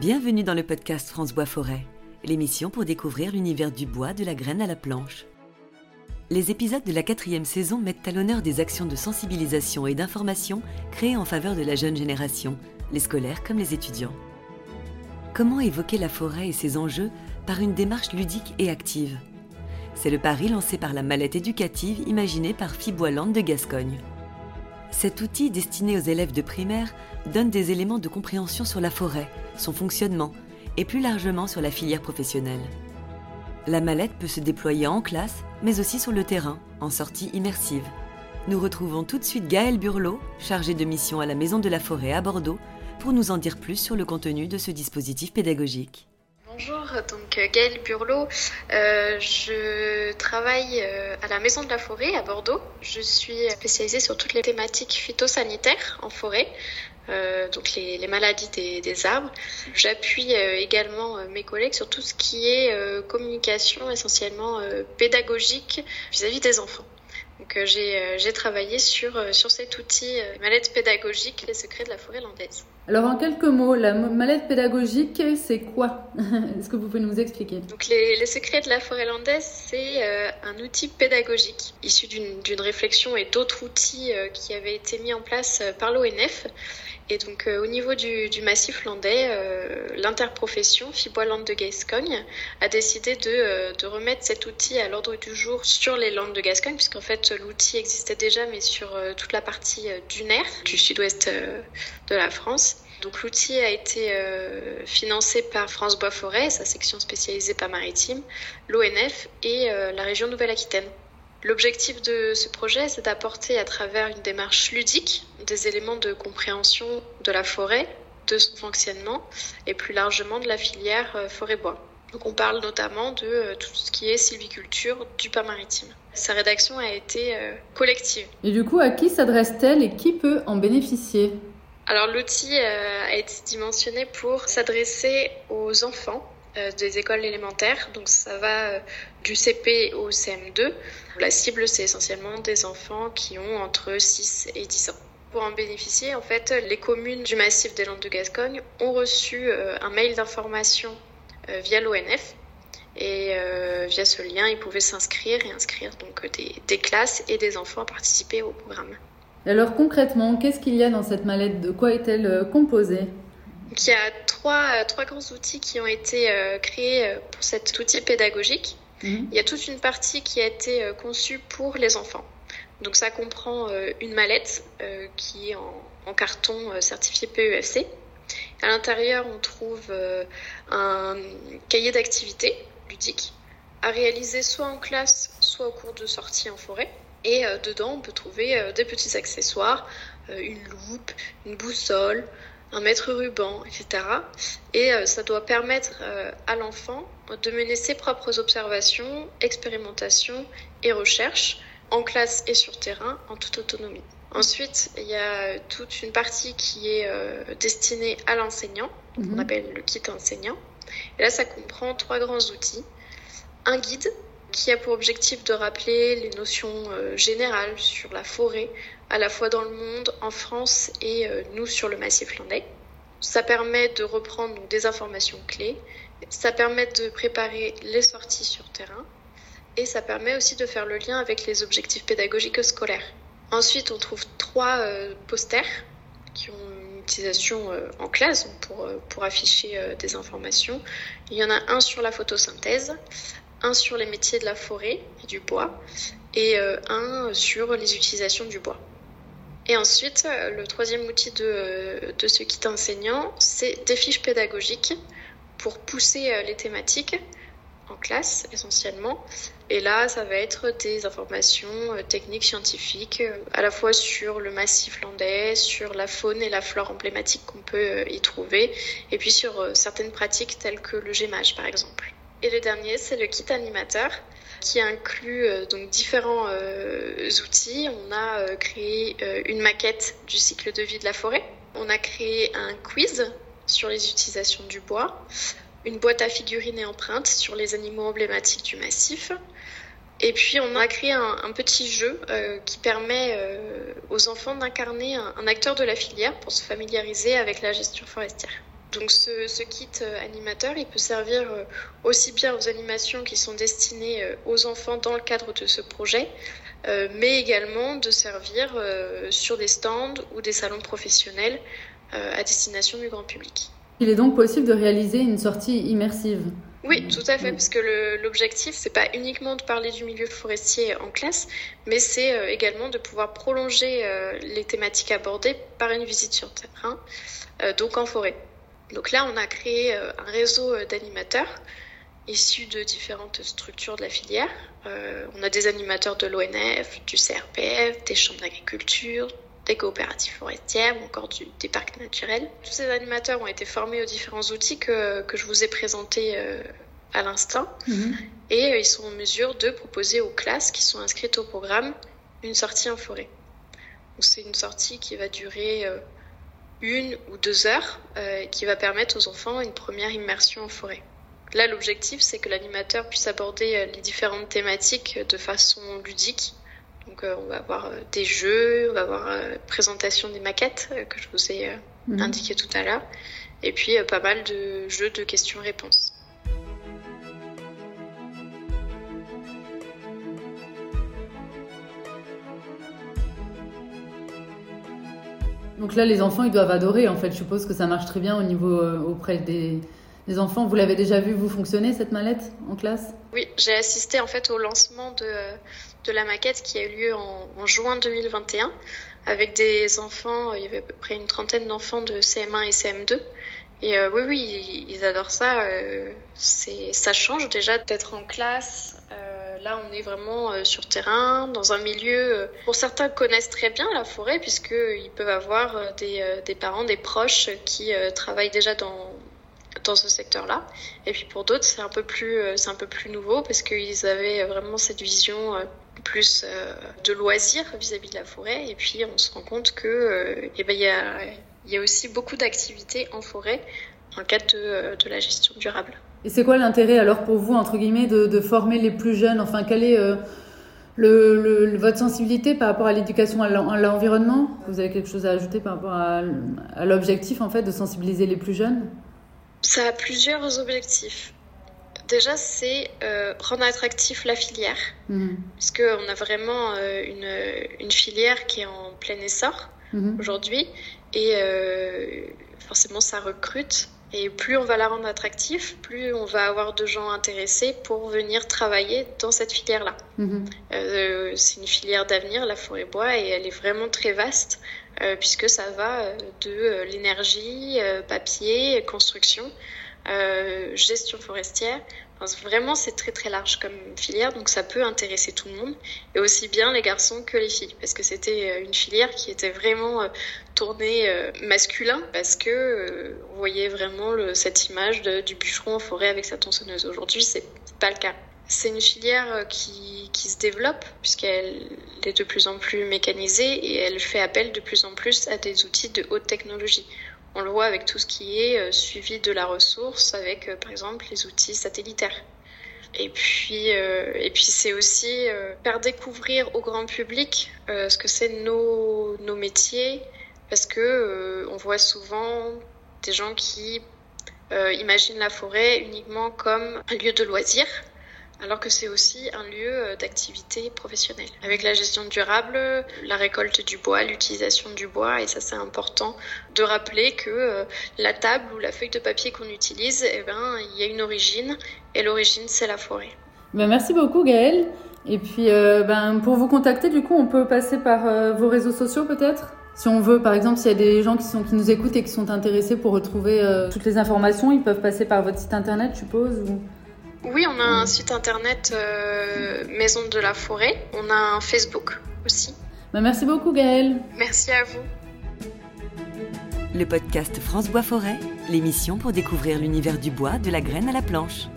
Bienvenue dans le podcast France Bois Forêt, l'émission pour découvrir l'univers du bois de la graine à la planche. Les épisodes de la quatrième saison mettent à l'honneur des actions de sensibilisation et d'information créées en faveur de la jeune génération, les scolaires comme les étudiants. Comment évoquer la forêt et ses enjeux par une démarche ludique et active? C'est le pari lancé par la mallette éducative imaginée par Fiboilande de Gascogne. Cet outil destiné aux élèves de primaire donne des éléments de compréhension sur la forêt, son fonctionnement et plus largement sur la filière professionnelle. La mallette peut se déployer en classe, mais aussi sur le terrain, en sortie immersive. Nous retrouvons tout de suite Gaël Burlot, chargé de mission à la Maison de la Forêt à Bordeaux, pour nous en dire plus sur le contenu de ce dispositif pédagogique. Bonjour, donc euh, Gaëlle Burlot. Euh, je travaille euh, à la Maison de la Forêt à Bordeaux. Je suis spécialisée sur toutes les thématiques phytosanitaires en forêt, donc les, maladies des, arbres. J'appuie également mes collègues sur tout ce qui est communication essentiellement pédagogique vis-à-vis des enfants. Donc j'ai travaillé sur, sur cet outil mallette pédagogique, les secrets de la forêt landaise. Alors en quelques mots, la mallette pédagogique, c'est quoi? Est-ce que vous pouvez nous expliquer? Donc les, secrets de la forêt landaise, c'est euh, un outil pédagogique issu d'une réflexion et d'autres outils euh, qui avaient été mis en place euh, par l'ONF. Et donc au niveau du, massif landais, l'interprofession Fibois-Landes de Gascogne a décidé de, de, remettre cet outil à l'ordre du jour sur les Landes de Gascogne, puisqu'en fait l'outil existait déjà, mais sur toute la partie dunaire du sud-ouest de la France. Donc l'outil a été euh, financé par France Bois Forêt, sa section spécialisée par maritime, l'ONF et euh, la région Nouvelle-Aquitaine. L'objectif de ce projet, c'est d'apporter à travers une démarche ludique des éléments de compréhension de la forêt, de son fonctionnement et plus largement de la filière euh, forêt-bois. Donc on parle notamment de tout ce qui est sylviculture du pas maritime. Sa rédaction a été collective. Et du coup, à qui s'adresse-t-elle et qui peut en bénéficier? Alors l'outil euh, a été dimensionné pour s'adresser aux enfants euh, des écoles élémentaires. Donc ça va euh, du CP au CM2. La cible, c'est essentiellement des enfants qui ont entre 6 et 10 ans. Pour en bénéficier, en fait, les communes du massif des Landes de Gascogne ont reçu un mail d'information via l'ONF. Et via ce lien, ils pouvaient s'inscrire et inscrire donc des classes et des enfants à participer au programme alors concrètement, qu'est-ce qu'il y a dans cette mallette? De quoi est-elle euh, composée? Il y a trois, euh, trois grands outils qui ont été euh, créés pour cet outil pédagogique. Mhm. Il y a toute une partie qui a été conçue pour les enfants. Donc ça comprend une mallette qui est en, carton certifié PEFC. À l'intérieur, on trouve un cahier d'activité ludique à réaliser soit en classe, soit au cours de sortie en forêt. Et euh, dedans, on peut trouver euh, des petits accessoires, euh, une loupe, une boussole, un mètre ruban, etc. Et ça doit permettre à l'enfant de mener ses propres observations, expérimentations et recherches en classe et sur terrain en toute autonomie. Ensuite, il y a toute une partie qui est destinée à l'enseignant, qu'on mhm. appelle le kit enseignant. Et là, ça comprend trois grands outils. Un guide qui a pour objectif de rappeler les notions euh, générales sur la forêt, à la fois dans le monde, en France et euh, nous sur le massif landais. Ça permet de reprendre des informations clés, ça permet de préparer les sorties sur terrain et ça permet aussi de faire le lien avec les objectifs pédagogiques scolaires. Ensuite, on trouve trois euh, posters qui ont une utilisation en classe pour, pour afficher des informations. Il y en a un sur la photosynthèse, un sur les métiers de la forêt et du bois et euh, un sur les utilisations du bois. Et ensuite, euh, le troisième outil de, euh, de ce kit enseignant, c'est des fiches pédagogiques pour pousser les thématiques en classe essentiellement. Et là, ça va être des informations techniques, scientifiques, à la fois sur le massif landais, sur la faune et la flore emblématique qu'on peut y trouver, et puis sur certaines pratiques telles que le gémage par exemple. Et le dernier, c'est le kit animateur qui inclut euh, donc différents euh, outils. On a euh, créé une maquette du cycle de vie de la forêt. On a créé un quiz sur les utilisations du bois, une boîte à figurines et empreintes sur les animaux emblématiques du massif. Et puis on a créé un, petit jeu qui permet aux enfants d'incarner un acteur de la filière pour se familiariser avec la gestion forestière. Donc ce, kit animateur, il peut servir aussi bien aux animations qui sont destinées aux enfants dans le cadre de ce projet, mais également de servir sur des stands ou des salons professionnels à destination du grand public. Il est donc possible de réaliser une sortie immersive. Oui, tout à fait, parce que l'objectif, c'est pas uniquement de parler du milieu forestier en classe, mais c'est euh, également de pouvoir prolonger euh, les thématiques abordées par une visite sur terrain, euh, donc en forêt. Donc là, on a créé un réseau d'animateurs issus de différentes structures de la filière. on a des animateurs de l'ONF, du CRPF, des chambres d'agriculture, des coopératives forestières ou encore des parcs naturels. Tous ces animateurs ont été formés aux différents outils que, que je vous ai présentés euh, à l'instant mhm. et euh, ils sont en mesure de proposer aux classes qui sont inscrites au programme une sortie en forêt. C'est une sortie qui va durer euh, une ou deux heures qui va permettre aux enfants une première immersion en forêt. Là, l'objectif, c'est que l'animateur puisse aborder les différentes thématiques de façon ludique donc euh, on va avoir euh, des jeux, on va avoir euh, présentation des maquettes que je vous ai mhm. indiqué tout à l'heure, et puis pas mal de jeux de questions-réponses. Donc là, les enfants, ils doivent adorer. En fait, je suppose que ça marche très bien au niveau auprès des, enfants. Vous l'avez déjà vu vous fonctionner cette mallette en classe? Oui, j'ai assisté en fait au lancement de, de la maquette qui a eu lieu en, juin 2021 avec des enfants, il y avait à peu près une trentaine d'enfants de CM1 et CM2. Et euh, oui, oui, ils, adorent ça. Euh, c'est, ça change déjà d'être en classe. Euh, là, on est vraiment sur terrain, dans un milieu. pour certains connaissent très bien la forêt puisqu'ils peuvent avoir des, des, parents, des proches qui travaillent déjà dans, ce secteur-là. Et puis pour d'autres, c'est un peu plus, un peu plus nouveau parce qu'ils avaient vraiment cette vision plus euh, de loisirs vis-à-vis de la forêt. Et puis on se rend compte que euh, eh ben, y, a, y, a, aussi beaucoup d'activités en forêt le cadre de, euh, de la gestion durable. Et c'est quoi l'intérêt alors pour vous, entre guillemets, de, de, former les plus jeunes? Enfin, quelle est le, le, votre sensibilité par rapport à l'éducation à l'environnement? Vous avez quelque chose à ajouter par rapport à, à l'objectif en fait de sensibiliser les plus jeunes? Ça a plusieurs objectifs. Déjà, c'est euh, rendre attractif la filière, mhm. parce qu'on a vraiment euh, une, une, filière qui est en plein essor mhm. aujourd'hui, et euh, forcément, ça recrute. Et plus on va la rendre attractive, plus on va avoir de gens intéressés pour venir travailler dans cette filière-là. Mhm. c'est une filière d'avenir, la forêt bois, et elle est vraiment très vaste, puisque ça va de l'énergie, papier, construction. Euh, gestion forestière. vraiment, c'est très très large comme filière, donc ça peut intéresser tout le monde, et aussi bien les garçons que les filles, parce que c'était euh, une filière qui était vraiment euh, tournée masculin, parce que on voyait vraiment cette image du bûcheron en forêt avec sa tronçonneuse. Aujourd'hui, c'est pas le cas. C'est une filière qui, qui, se développe puisqu'elle est de plus en plus mécanisée et elle fait appel de plus en plus à des outils de haute technologie. On le voit avec tout ce qui est euh, suivi de la ressource, avec euh, par exemple les outils satellitaires. Et puis, euh, puis c'est aussi faire découvrir au grand public ce que c'est nos, nos métiers, parce que on voit souvent des gens qui imaginent la forêt uniquement comme un lieu de loisirs, alors que c'est aussi un lieu euh, d'activité professionnelle. Avec la gestion durable, la récolte du bois, l'utilisation du bois, et ça c'est important de rappeler que euh, la table ou la feuille de papier qu'on utilise, eh ben, il y a une origine, et l'origine c'est la forêt. Ben, merci beaucoup Gaëlle. Et puis euh, ben, pour vous contacter, du coup, on peut passer par vos réseaux sociaux peut-être? Si on veut, par exemple, s'il y a des gens qui, sont, qui nous écoutent et qui sont intéressés pour retrouver toutes les informations, ils peuvent passer par votre site internet, je suppose ou... Oui, on a un site internet euh, Maison de la Forêt. On a un Facebook aussi. Bah, merci beaucoup Gaëlle. Merci à vous. Le podcast France Bois Forêt, l'émission pour découvrir l'univers du bois de la graine à la planche.